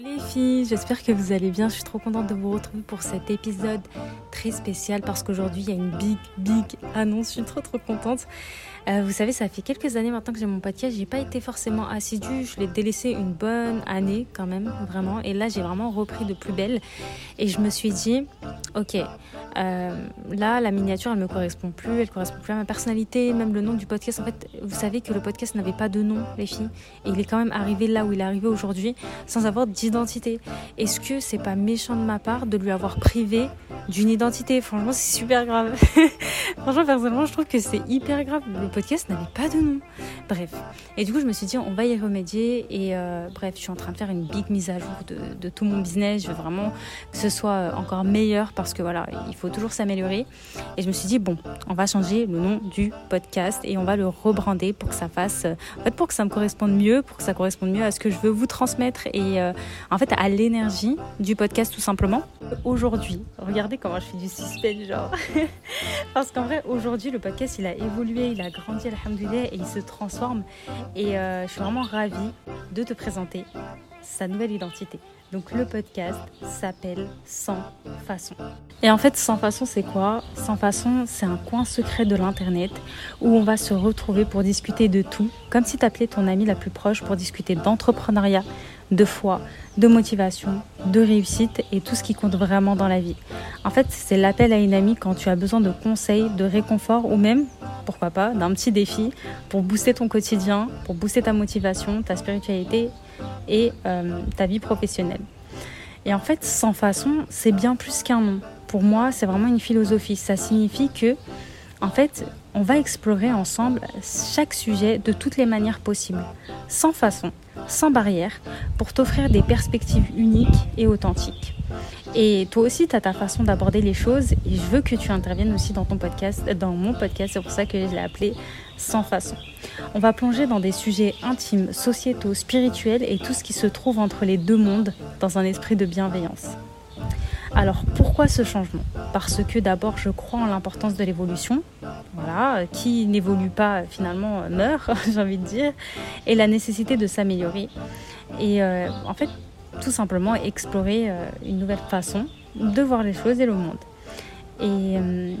les filles, j'espère que vous allez bien. Je suis trop contente de vous retrouver pour cet épisode très spécial parce qu'aujourd'hui il y a une big, big annonce. Je suis trop trop contente. Euh, vous savez, ça fait quelques années maintenant que j'ai mon podcast. J'ai pas été forcément assidue. Je l'ai délaissé une bonne année quand même, vraiment. Et là, j'ai vraiment repris de plus belle. Et je me suis dit, ok, euh, là, la miniature, elle me correspond plus. Elle correspond plus à ma personnalité, même le nom du podcast. En fait, vous savez que le podcast n'avait pas de nom, les filles. Et il est quand même arrivé là où il est arrivé aujourd'hui, sans avoir d'identité. Est-ce que c'est pas méchant de ma part de lui avoir privé d'une identité Franchement, c'est super grave. Franchement, personnellement, je trouve que c'est hyper grave podcast n'avait pas de nom. Bref. Et du coup, je me suis dit, on va y remédier. Et euh, bref, je suis en train de faire une big mise à jour de, tout mon business. Je veux vraiment que ce soit euh, encore meilleur parce que voilà, il faut toujours s'améliorer. Et je me suis dit, bon, on va changer le nom du podcast et on va le rebrander pour que ça fasse, euh, en fait, pour que ça me corresponde mieux, pour que ça corresponde mieux à ce que je veux vous transmettre et en fait à l'énergie du podcast tout simplement. Aujourd'hui, regardez comment je fais du suspense, genre. parce qu'en vrai, aujourd'hui, le podcast, il a évolué, il a grandi alhamdoulilah, et il se transforme. Et euh, je suis vraiment ravie de te présenter sa nouvelle identité. Donc le podcast s'appelle Sans façon. Et en fait, Sans façon, c'est quoi? Sans façon, c'est un coin secret de l'Internet où on va se retrouver pour discuter de tout, comme si tu appelais ton ami la plus proche pour discuter d'entrepreneuriat, de foi, de motivation, de réussite et tout ce qui compte vraiment dans la vie. En fait, c'est l'appel à une amie quand tu as besoin de conseils, de réconfort ou même pourquoi pas, d'un petit défi pour booster ton quotidien, pour booster ta motivation, ta spiritualité et euh, ta vie professionnelle. Et en fait, sans façon, c'est bien plus qu'un nom. Pour moi, c'est vraiment une philosophie. Ça signifie que, en fait, on va explorer ensemble chaque sujet de toutes les manières possibles, sans façon, sans barrière, pour t'offrir des perspectives uniques et authentiques. Et toi aussi, tu as ta façon d'aborder les choses et je veux que tu interviennes aussi dans ton podcast, dans mon podcast, c'est pour ça que je l'ai appelé Sans façon. On va plonger dans des sujets intimes, sociétaux, spirituels et tout ce qui se trouve entre les deux mondes dans un esprit de bienveillance. Alors pourquoi ce changement? Parce que d'abord je crois en l'importance de l'évolution, voilà, qui n'évolue pas finalement meurt, j'ai envie de dire, et la nécessité de s'améliorer. Et euh, en fait, tout simplement explorer euh, une nouvelle façon de voir les choses et le monde. Et, euh,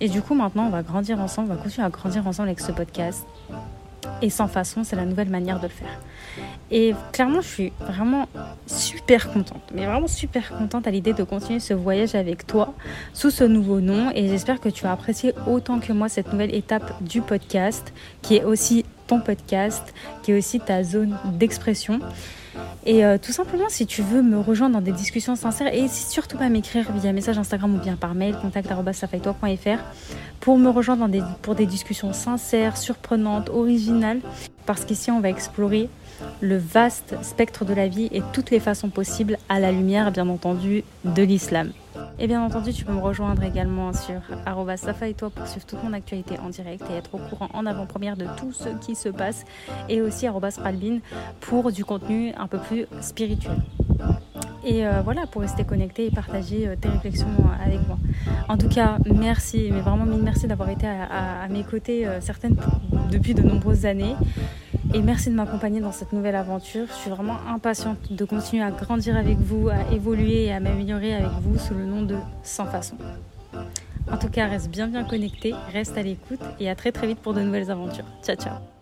et du coup, maintenant, on va grandir ensemble, on va continuer à grandir ensemble avec ce podcast. Et sans façon, c'est la nouvelle manière de le faire. Et clairement, je suis vraiment super contente, mais vraiment super contente à l'idée de continuer ce voyage avec toi sous ce nouveau nom. Et j'espère que tu as apprécié autant que moi cette nouvelle étape du podcast, qui est aussi ton podcast, qui est aussi ta zone d'expression. Et euh, tout simplement, si tu veux me rejoindre dans des discussions sincères, et surtout pas m'écrire via message Instagram ou bien par mail, contact.safaitoi.fr pour me rejoindre pour des discussions sincères, surprenantes, originales, parce qu'ici on va explorer le vaste spectre de la vie et toutes les façons possibles à la lumière, bien entendu, de l'islam. Et bien entendu, tu peux me rejoindre également sur Safa et toi pour suivre toute mon actualité en direct et être au courant en avant-première de tout ce qui se passe. Et aussi Pralbin pour du contenu un peu plus spirituel. Et euh, voilà, pour rester connecté et partager euh, tes réflexions avec moi. En tout cas, merci, mais vraiment mille merci d'avoir été à, mes côtés, euh, certaines depuis de nombreuses années. Et merci de m'accompagner dans cette nouvelle aventure. Je suis vraiment impatiente de continuer à grandir avec vous, à évoluer et à m'améliorer avec vous sous le nom de Sans façon. En tout cas, reste bien bien connecté, reste à l'écoute et à très très vite pour de nouvelles aventures. Ciao ciao